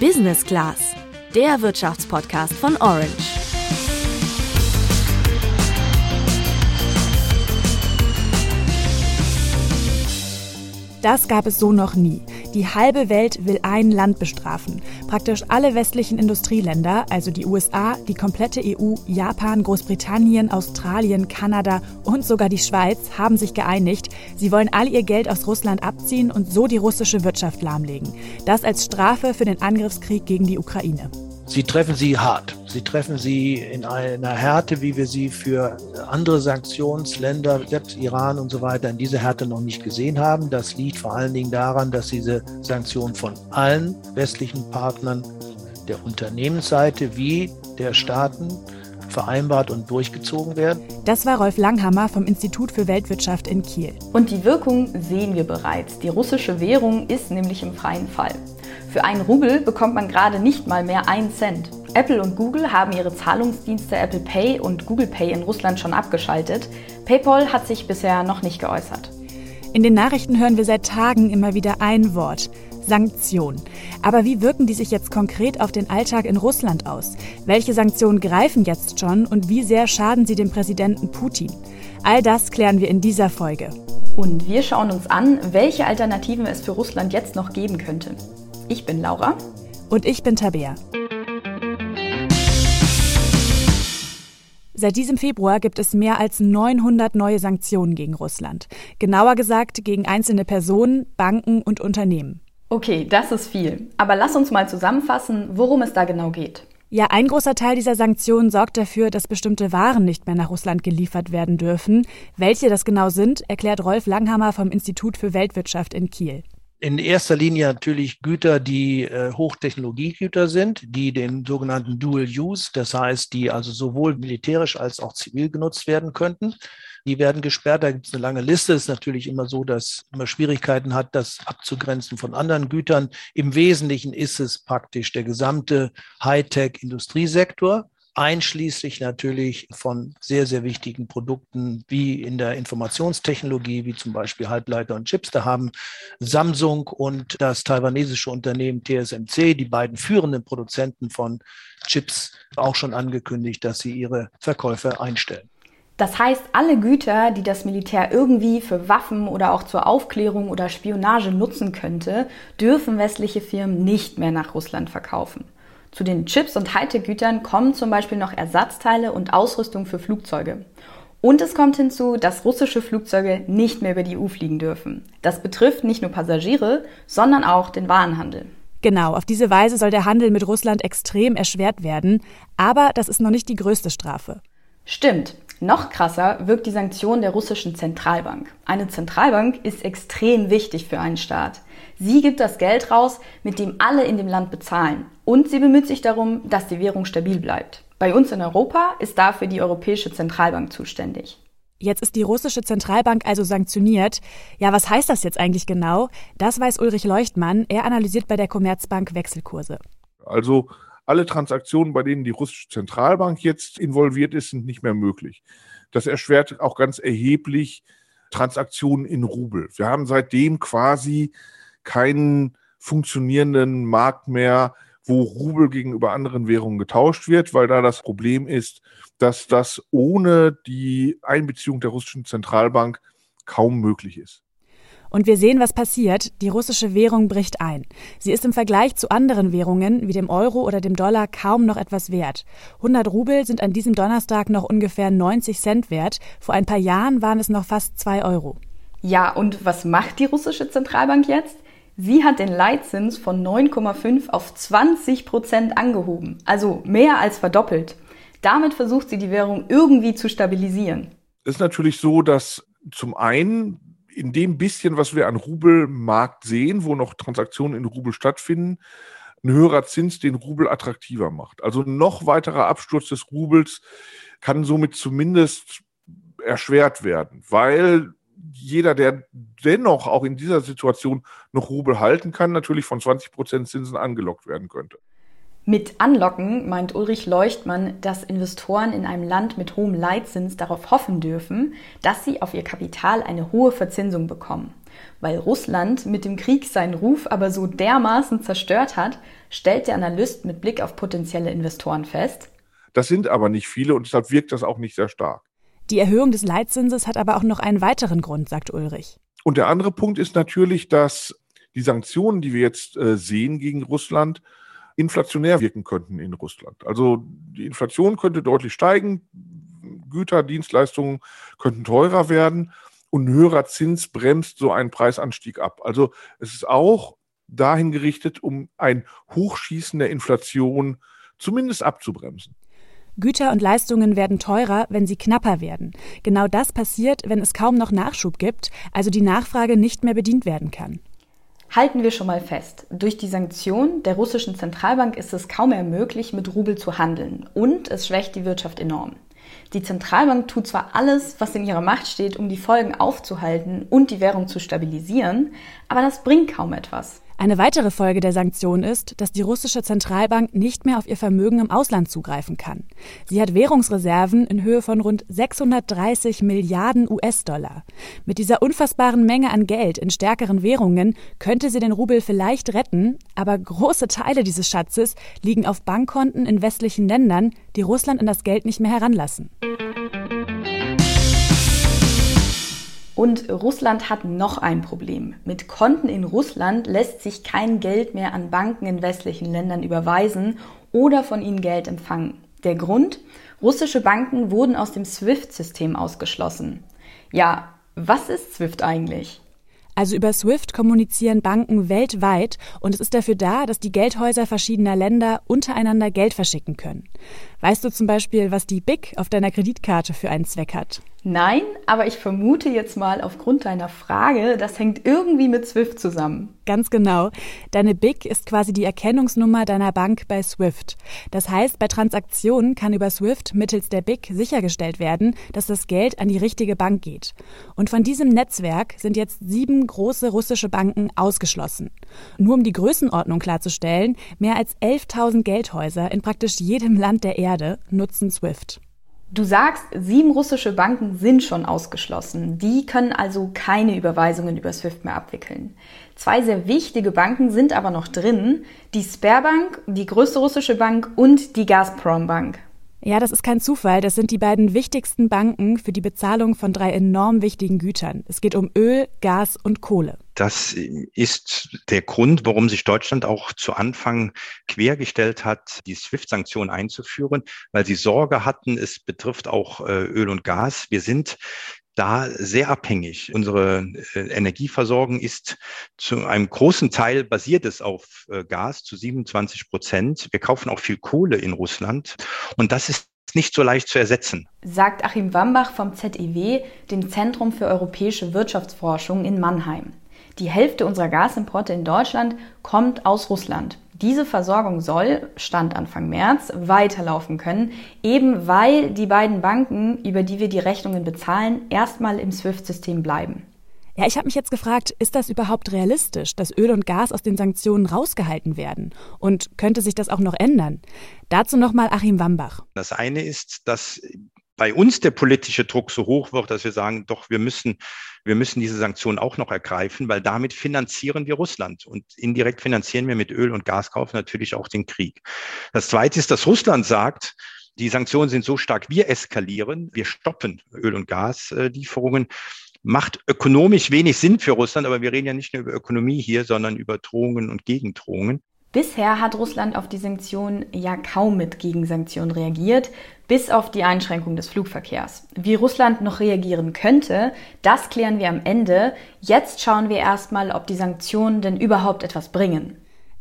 Business Class, der Wirtschaftspodcast von Orange. Das gab es so noch nie. Die halbe Welt will ein Land bestrafen. Praktisch alle westlichen Industrieländer, also die USA, die komplette EU, Japan, Großbritannien, Australien, Kanada und sogar die Schweiz haben sich geeinigt. Sie wollen all ihr Geld aus Russland abziehen und so die russische Wirtschaft lahmlegen. Das als Strafe für den Angriffskrieg gegen die Ukraine. Sie treffen sie hart. Sie treffen sie in einer Härte, wie wir sie für andere Sanktionsländer, selbst Iran und so weiter, in dieser Härte noch nicht gesehen haben. Das liegt vor allen Dingen daran, dass diese Sanktionen von allen westlichen Partnern der Unternehmensseite wie der Staaten vereinbart und durchgezogen werden. Das war Rolf Langhammer vom Institut für Weltwirtschaft in Kiel. Und die Wirkung sehen wir bereits. Die russische Währung ist nämlich im freien Fall. Für einen Rubel bekommt man gerade nicht mal mehr einen Cent. Apple und Google haben ihre Zahlungsdienste Apple Pay und Google Pay in Russland schon abgeschaltet. PayPal hat sich bisher noch nicht geäußert. In den Nachrichten hören wir seit Tagen immer wieder ein Wort. Sanktionen. Aber wie wirken die sich jetzt konkret auf den Alltag in Russland aus? Welche Sanktionen greifen jetzt schon und wie sehr schaden sie dem Präsidenten Putin? All das klären wir in dieser Folge. Und wir schauen uns an, welche Alternativen es für Russland jetzt noch geben könnte. Ich bin Laura. Und ich bin Tabea. Seit diesem Februar gibt es mehr als 900 neue Sanktionen gegen Russland. Genauer gesagt gegen einzelne Personen, Banken und Unternehmen. Okay, das ist viel. Aber lass uns mal zusammenfassen, worum es da genau geht. Ja, ein großer Teil dieser Sanktionen sorgt dafür, dass bestimmte Waren nicht mehr nach Russland geliefert werden dürfen. Welche das genau sind, erklärt Rolf Langhammer vom Institut für Weltwirtschaft in Kiel in erster Linie natürlich Güter, die äh, Hochtechnologiegüter sind, die den sogenannten Dual Use, das heißt, die also sowohl militärisch als auch zivil genutzt werden könnten. Die werden gesperrt. Da gibt es eine lange Liste. Es ist natürlich immer so, dass man Schwierigkeiten hat, das abzugrenzen von anderen Gütern. Im Wesentlichen ist es praktisch der gesamte Hightech-Industriesektor einschließlich natürlich von sehr, sehr wichtigen Produkten wie in der Informationstechnologie, wie zum Beispiel Halbleiter und Chips. Da haben Samsung und das taiwanesische Unternehmen TSMC, die beiden führenden Produzenten von Chips, auch schon angekündigt, dass sie ihre Verkäufe einstellen. Das heißt, alle Güter, die das Militär irgendwie für Waffen oder auch zur Aufklärung oder Spionage nutzen könnte, dürfen westliche Firmen nicht mehr nach Russland verkaufen. Zu den Chips und Hightech-Gütern kommen zum Beispiel noch Ersatzteile und Ausrüstung für Flugzeuge. Und es kommt hinzu, dass russische Flugzeuge nicht mehr über die EU fliegen dürfen. Das betrifft nicht nur Passagiere, sondern auch den Warenhandel. Genau, auf diese Weise soll der Handel mit Russland extrem erschwert werden. Aber das ist noch nicht die größte Strafe. Stimmt. Noch krasser wirkt die Sanktion der russischen Zentralbank. Eine Zentralbank ist extrem wichtig für einen Staat. Sie gibt das Geld raus, mit dem alle in dem Land bezahlen. Und sie bemüht sich darum, dass die Währung stabil bleibt. Bei uns in Europa ist dafür die Europäische Zentralbank zuständig. Jetzt ist die russische Zentralbank also sanktioniert. Ja, was heißt das jetzt eigentlich genau? Das weiß Ulrich Leuchtmann. Er analysiert bei der Commerzbank Wechselkurse. Also alle Transaktionen, bei denen die russische Zentralbank jetzt involviert ist, sind nicht mehr möglich. Das erschwert auch ganz erheblich Transaktionen in Rubel. Wir haben seitdem quasi keinen funktionierenden Markt mehr, wo Rubel gegenüber anderen Währungen getauscht wird, weil da das Problem ist, dass das ohne die Einbeziehung der russischen Zentralbank kaum möglich ist. Und wir sehen, was passiert. Die russische Währung bricht ein. Sie ist im Vergleich zu anderen Währungen wie dem Euro oder dem Dollar kaum noch etwas wert. 100 Rubel sind an diesem Donnerstag noch ungefähr 90 Cent wert. Vor ein paar Jahren waren es noch fast 2 Euro. Ja, und was macht die russische Zentralbank jetzt? Sie hat den Leitzins von 9,5 auf 20 Prozent angehoben, also mehr als verdoppelt. Damit versucht sie die Währung irgendwie zu stabilisieren. Es ist natürlich so, dass zum einen in dem bisschen, was wir an Rubelmarkt sehen, wo noch Transaktionen in Rubel stattfinden, ein höherer Zins den Rubel attraktiver macht. Also noch weiterer Absturz des Rubels kann somit zumindest erschwert werden, weil jeder, der dennoch auch in dieser Situation noch Rubel halten kann, natürlich von 20 Prozent Zinsen angelockt werden könnte. Mit Anlocken meint Ulrich Leuchtmann, dass Investoren in einem Land mit hohem Leitzins darauf hoffen dürfen, dass sie auf ihr Kapital eine hohe Verzinsung bekommen. Weil Russland mit dem Krieg seinen Ruf aber so dermaßen zerstört hat, stellt der Analyst mit Blick auf potenzielle Investoren fest. Das sind aber nicht viele und deshalb wirkt das auch nicht sehr stark. Die Erhöhung des Leitzinses hat aber auch noch einen weiteren Grund, sagt Ulrich. Und der andere Punkt ist natürlich, dass die Sanktionen, die wir jetzt äh, sehen gegen Russland, inflationär wirken könnten in Russland. Also die Inflation könnte deutlich steigen, Güter, Dienstleistungen könnten teurer werden und ein höherer Zins bremst so einen Preisanstieg ab. Also es ist auch dahin gerichtet, um ein Hochschießen der Inflation zumindest abzubremsen. Güter und Leistungen werden teurer, wenn sie knapper werden. Genau das passiert, wenn es kaum noch Nachschub gibt, also die Nachfrage nicht mehr bedient werden kann. Halten wir schon mal fest, durch die Sanktionen der russischen Zentralbank ist es kaum mehr möglich, mit Rubel zu handeln und es schwächt die Wirtschaft enorm. Die Zentralbank tut zwar alles, was in ihrer Macht steht, um die Folgen aufzuhalten und die Währung zu stabilisieren, aber das bringt kaum etwas. Eine weitere Folge der Sanktionen ist, dass die russische Zentralbank nicht mehr auf ihr Vermögen im Ausland zugreifen kann. Sie hat Währungsreserven in Höhe von rund 630 Milliarden US-Dollar. Mit dieser unfassbaren Menge an Geld in stärkeren Währungen könnte sie den Rubel vielleicht retten, aber große Teile dieses Schatzes liegen auf Bankkonten in westlichen Ländern, die Russland an das Geld nicht mehr heranlassen. Und Russland hat noch ein Problem. Mit Konten in Russland lässt sich kein Geld mehr an Banken in westlichen Ländern überweisen oder von ihnen Geld empfangen. Der Grund? Russische Banken wurden aus dem SWIFT-System ausgeschlossen. Ja, was ist SWIFT eigentlich? Also über SWIFT kommunizieren Banken weltweit und es ist dafür da, dass die Geldhäuser verschiedener Länder untereinander Geld verschicken können. Weißt du zum Beispiel, was die BIC auf deiner Kreditkarte für einen Zweck hat? Nein, aber ich vermute jetzt mal aufgrund deiner Frage, das hängt irgendwie mit SWIFT zusammen. Ganz genau. Deine BIC ist quasi die Erkennungsnummer deiner Bank bei SWIFT. Das heißt, bei Transaktionen kann über SWIFT mittels der BIC sichergestellt werden, dass das Geld an die richtige Bank geht. Und von diesem Netzwerk sind jetzt sieben große russische Banken ausgeschlossen. Nur um die Größenordnung klarzustellen, mehr als 11.000 Geldhäuser in praktisch jedem Land der Erde nutzen SWIFT. Du sagst, sieben russische Banken sind schon ausgeschlossen. Die können also keine Überweisungen über SWIFT mehr abwickeln. Zwei sehr wichtige Banken sind aber noch drin. Die Sperrbank, die größte russische Bank und die Gazprom Bank. Ja, das ist kein Zufall. Das sind die beiden wichtigsten Banken für die Bezahlung von drei enorm wichtigen Gütern. Es geht um Öl, Gas und Kohle. Das ist der Grund, warum sich Deutschland auch zu Anfang quergestellt hat, die SWIFT-Sanktionen einzuführen, weil sie Sorge hatten, es betrifft auch äh, Öl und Gas. Wir sind da sehr abhängig. Unsere äh, Energieversorgung ist zu einem großen Teil basiert es auf äh, Gas zu 27 Prozent. Wir kaufen auch viel Kohle in Russland und das ist nicht so leicht zu ersetzen. Sagt Achim Wambach vom ZEW, dem Zentrum für europäische Wirtschaftsforschung in Mannheim. Die Hälfte unserer Gasimporte in Deutschland kommt aus Russland. Diese Versorgung soll, Stand Anfang März, weiterlaufen können, eben weil die beiden Banken, über die wir die Rechnungen bezahlen, erstmal im SWIFT-System bleiben. Ja, ich habe mich jetzt gefragt, ist das überhaupt realistisch, dass Öl und Gas aus den Sanktionen rausgehalten werden? Und könnte sich das auch noch ändern? Dazu nochmal Achim Wambach. Das eine ist, dass bei uns der politische Druck so hoch wird, dass wir sagen, doch, wir müssen, wir müssen diese Sanktionen auch noch ergreifen, weil damit finanzieren wir Russland und indirekt finanzieren wir mit Öl- und Gaskauf natürlich auch den Krieg. Das zweite ist, dass Russland sagt, die Sanktionen sind so stark, wir eskalieren, wir stoppen Öl- und Gaslieferungen. Macht ökonomisch wenig Sinn für Russland, aber wir reden ja nicht nur über Ökonomie hier, sondern über Drohungen und Gegendrohungen. Bisher hat Russland auf die Sanktionen ja kaum mit Gegensanktionen reagiert, bis auf die Einschränkung des Flugverkehrs. Wie Russland noch reagieren könnte, das klären wir am Ende. Jetzt schauen wir erstmal, ob die Sanktionen denn überhaupt etwas bringen.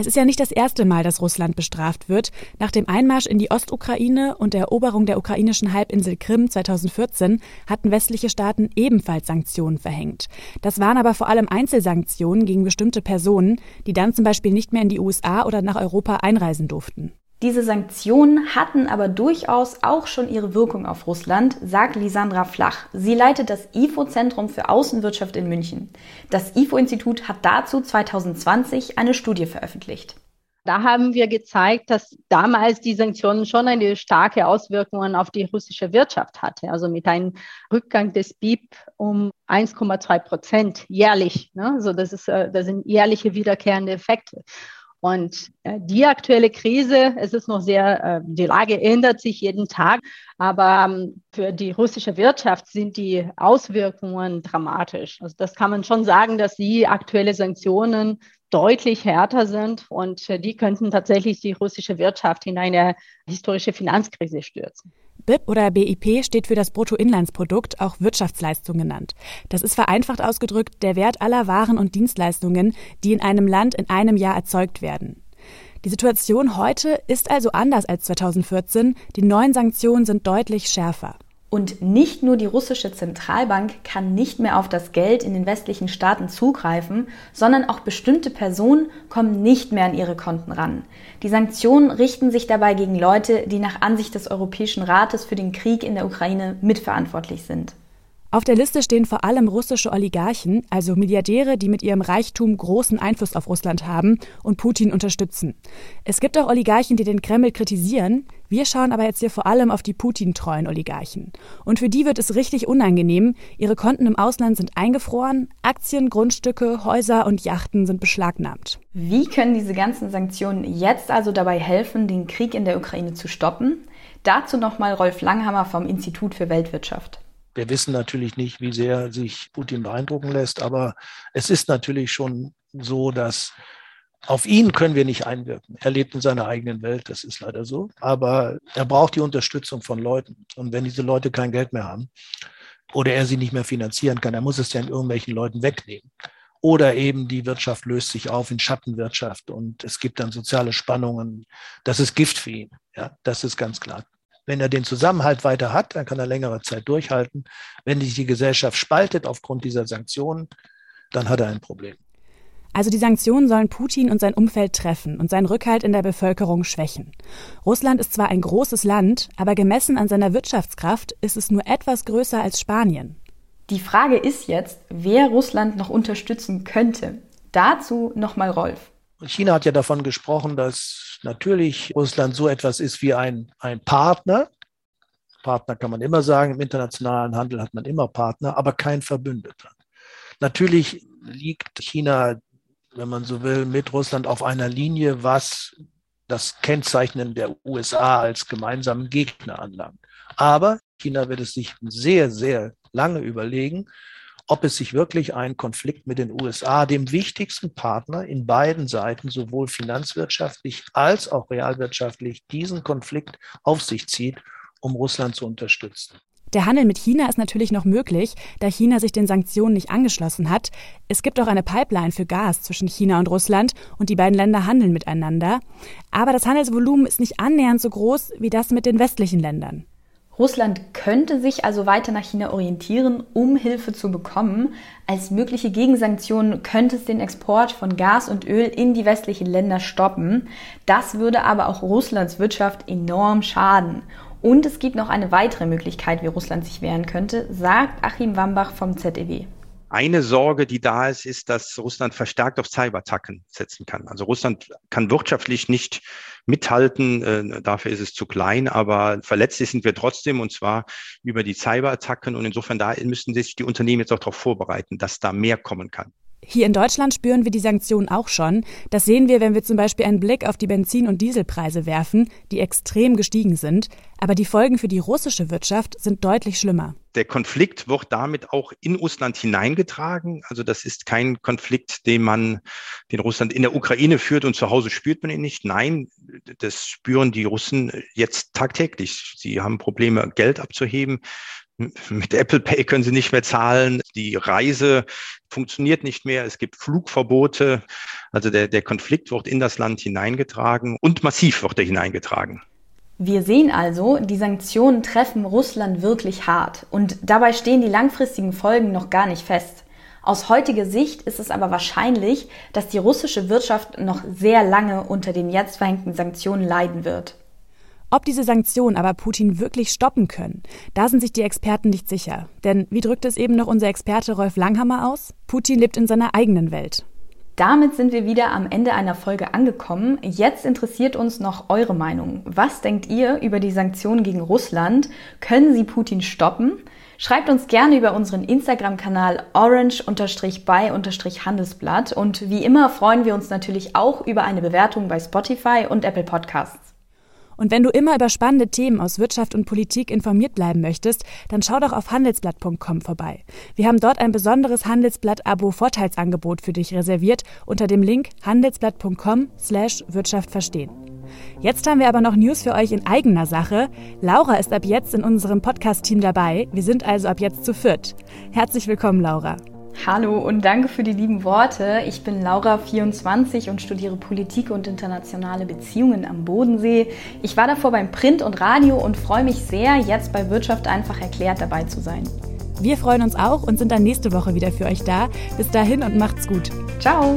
Es ist ja nicht das erste Mal, dass Russland bestraft wird. Nach dem Einmarsch in die Ostukraine und der Eroberung der ukrainischen Halbinsel Krim 2014 hatten westliche Staaten ebenfalls Sanktionen verhängt. Das waren aber vor allem Einzelsanktionen gegen bestimmte Personen, die dann zum Beispiel nicht mehr in die USA oder nach Europa einreisen durften. Diese Sanktionen hatten aber durchaus auch schon ihre Wirkung auf Russland, sagt Lisandra Flach. Sie leitet das IFO-Zentrum für Außenwirtschaft in München. Das IFO-Institut hat dazu 2020 eine Studie veröffentlicht. Da haben wir gezeigt, dass damals die Sanktionen schon eine starke Auswirkungen auf die russische Wirtschaft hatte. Also mit einem Rückgang des BIP um 1,2 Prozent jährlich. Ne? Also das, ist, äh, das sind jährliche wiederkehrende Effekte. Und äh, die aktuelle Krise, es ist noch sehr, äh, die Lage ändert sich jeden Tag, aber ähm, für die russische Wirtschaft sind die Auswirkungen dramatisch. Also das kann man schon sagen, dass die aktuelle Sanktionen deutlich härter sind und äh, die könnten tatsächlich die russische Wirtschaft in eine historische Finanzkrise stürzen. BIP oder BIP steht für das Bruttoinlandsprodukt, auch Wirtschaftsleistung genannt. Das ist vereinfacht ausgedrückt der Wert aller Waren und Dienstleistungen, die in einem Land in einem Jahr erzeugt werden. Die Situation heute ist also anders als 2014. Die neuen Sanktionen sind deutlich schärfer. Und nicht nur die russische Zentralbank kann nicht mehr auf das Geld in den westlichen Staaten zugreifen, sondern auch bestimmte Personen kommen nicht mehr an ihre Konten ran. Die Sanktionen richten sich dabei gegen Leute, die nach Ansicht des Europäischen Rates für den Krieg in der Ukraine mitverantwortlich sind. Auf der Liste stehen vor allem russische Oligarchen, also Milliardäre, die mit ihrem Reichtum großen Einfluss auf Russland haben und Putin unterstützen. Es gibt auch Oligarchen, die den Kreml kritisieren. Wir schauen aber jetzt hier vor allem auf die Putin-treuen Oligarchen. Und für die wird es richtig unangenehm. Ihre Konten im Ausland sind eingefroren, Aktien, Grundstücke, Häuser und Yachten sind beschlagnahmt. Wie können diese ganzen Sanktionen jetzt also dabei helfen, den Krieg in der Ukraine zu stoppen? Dazu nochmal Rolf Langhammer vom Institut für Weltwirtschaft. Wir wissen natürlich nicht, wie sehr sich Putin beeindrucken lässt, aber es ist natürlich schon so, dass auf ihn können wir nicht einwirken. Er lebt in seiner eigenen Welt, das ist leider so. Aber er braucht die Unterstützung von Leuten. Und wenn diese Leute kein Geld mehr haben oder er sie nicht mehr finanzieren kann, er muss es ja in irgendwelchen Leuten wegnehmen. Oder eben die Wirtschaft löst sich auf in Schattenwirtschaft und es gibt dann soziale Spannungen. Das ist Gift für ihn. Ja, das ist ganz klar. Wenn er den Zusammenhalt weiter hat, dann kann er längere Zeit durchhalten. Wenn sich die Gesellschaft spaltet aufgrund dieser Sanktionen, dann hat er ein Problem. Also die Sanktionen sollen Putin und sein Umfeld treffen und seinen Rückhalt in der Bevölkerung schwächen. Russland ist zwar ein großes Land, aber gemessen an seiner Wirtschaftskraft ist es nur etwas größer als Spanien. Die Frage ist jetzt, wer Russland noch unterstützen könnte. Dazu nochmal Rolf. China hat ja davon gesprochen, dass natürlich Russland so etwas ist wie ein, ein Partner. Partner kann man immer sagen, im internationalen Handel hat man immer Partner, aber kein Verbündeter. Natürlich liegt China, wenn man so will, mit Russland auf einer Linie, was das Kennzeichnen der USA als gemeinsamen Gegner anlangt. Aber China wird es sich sehr, sehr lange überlegen, ob es sich wirklich einen Konflikt mit den USA, dem wichtigsten Partner in beiden Seiten, sowohl finanzwirtschaftlich als auch realwirtschaftlich, diesen Konflikt auf sich zieht, um Russland zu unterstützen. Der Handel mit China ist natürlich noch möglich, da China sich den Sanktionen nicht angeschlossen hat. Es gibt auch eine Pipeline für Gas zwischen China und Russland und die beiden Länder handeln miteinander. Aber das Handelsvolumen ist nicht annähernd so groß wie das mit den westlichen Ländern. Russland könnte sich also weiter nach China orientieren, um Hilfe zu bekommen. Als mögliche Gegensanktionen könnte es den Export von Gas und Öl in die westlichen Länder stoppen. Das würde aber auch Russlands Wirtschaft enorm schaden. Und es gibt noch eine weitere Möglichkeit, wie Russland sich wehren könnte, sagt Achim Wambach vom ZEW. Eine Sorge, die da ist, ist, dass Russland verstärkt auf Cyberattacken setzen kann. Also Russland kann wirtschaftlich nicht mithalten, äh, dafür ist es zu klein, aber verletzlich sind wir trotzdem und zwar über die Cyberattacken und insofern da müssen sich die Unternehmen jetzt auch darauf vorbereiten, dass da mehr kommen kann. Hier in Deutschland spüren wir die Sanktionen auch schon. Das sehen wir, wenn wir zum Beispiel einen Blick auf die Benzin- und Dieselpreise werfen, die extrem gestiegen sind. Aber die Folgen für die russische Wirtschaft sind deutlich schlimmer. Der Konflikt wird damit auch in Russland hineingetragen. Also das ist kein Konflikt, den man, den Russland in der Ukraine führt und zu Hause spürt man ihn nicht. Nein, das spüren die Russen jetzt tagtäglich. Sie haben Probleme, Geld abzuheben. Mit Apple Pay können sie nicht mehr zahlen. Die Reise funktioniert nicht mehr. Es gibt Flugverbote. Also der, der Konflikt wird in das Land hineingetragen und massiv wird er hineingetragen. Wir sehen also, die Sanktionen treffen Russland wirklich hart und dabei stehen die langfristigen Folgen noch gar nicht fest. Aus heutiger Sicht ist es aber wahrscheinlich, dass die russische Wirtschaft noch sehr lange unter den jetzt verhängten Sanktionen leiden wird. Ob diese Sanktionen aber Putin wirklich stoppen können, da sind sich die Experten nicht sicher. Denn wie drückt es eben noch unser Experte Rolf Langhammer aus? Putin lebt in seiner eigenen Welt. Damit sind wir wieder am Ende einer Folge angekommen. Jetzt interessiert uns noch eure Meinung. Was denkt ihr über die Sanktionen gegen Russland? Können sie Putin stoppen? Schreibt uns gerne über unseren Instagram-Kanal orange-by-handelsblatt und wie immer freuen wir uns natürlich auch über eine Bewertung bei Spotify und Apple Podcasts. Und wenn du immer über spannende Themen aus Wirtschaft und Politik informiert bleiben möchtest, dann schau doch auf handelsblatt.com vorbei. Wir haben dort ein besonderes Handelsblatt-Abo-Vorteilsangebot für dich reserviert unter dem Link handelsblatt.com slash Wirtschaft verstehen. Jetzt haben wir aber noch News für euch in eigener Sache. Laura ist ab jetzt in unserem Podcast-Team dabei. Wir sind also ab jetzt zu viert. Herzlich willkommen, Laura. Hallo und danke für die lieben Worte. Ich bin Laura 24 und studiere Politik und internationale Beziehungen am Bodensee. Ich war davor beim Print und Radio und freue mich sehr, jetzt bei Wirtschaft einfach erklärt dabei zu sein. Wir freuen uns auch und sind dann nächste Woche wieder für euch da. Bis dahin und macht's gut. Ciao.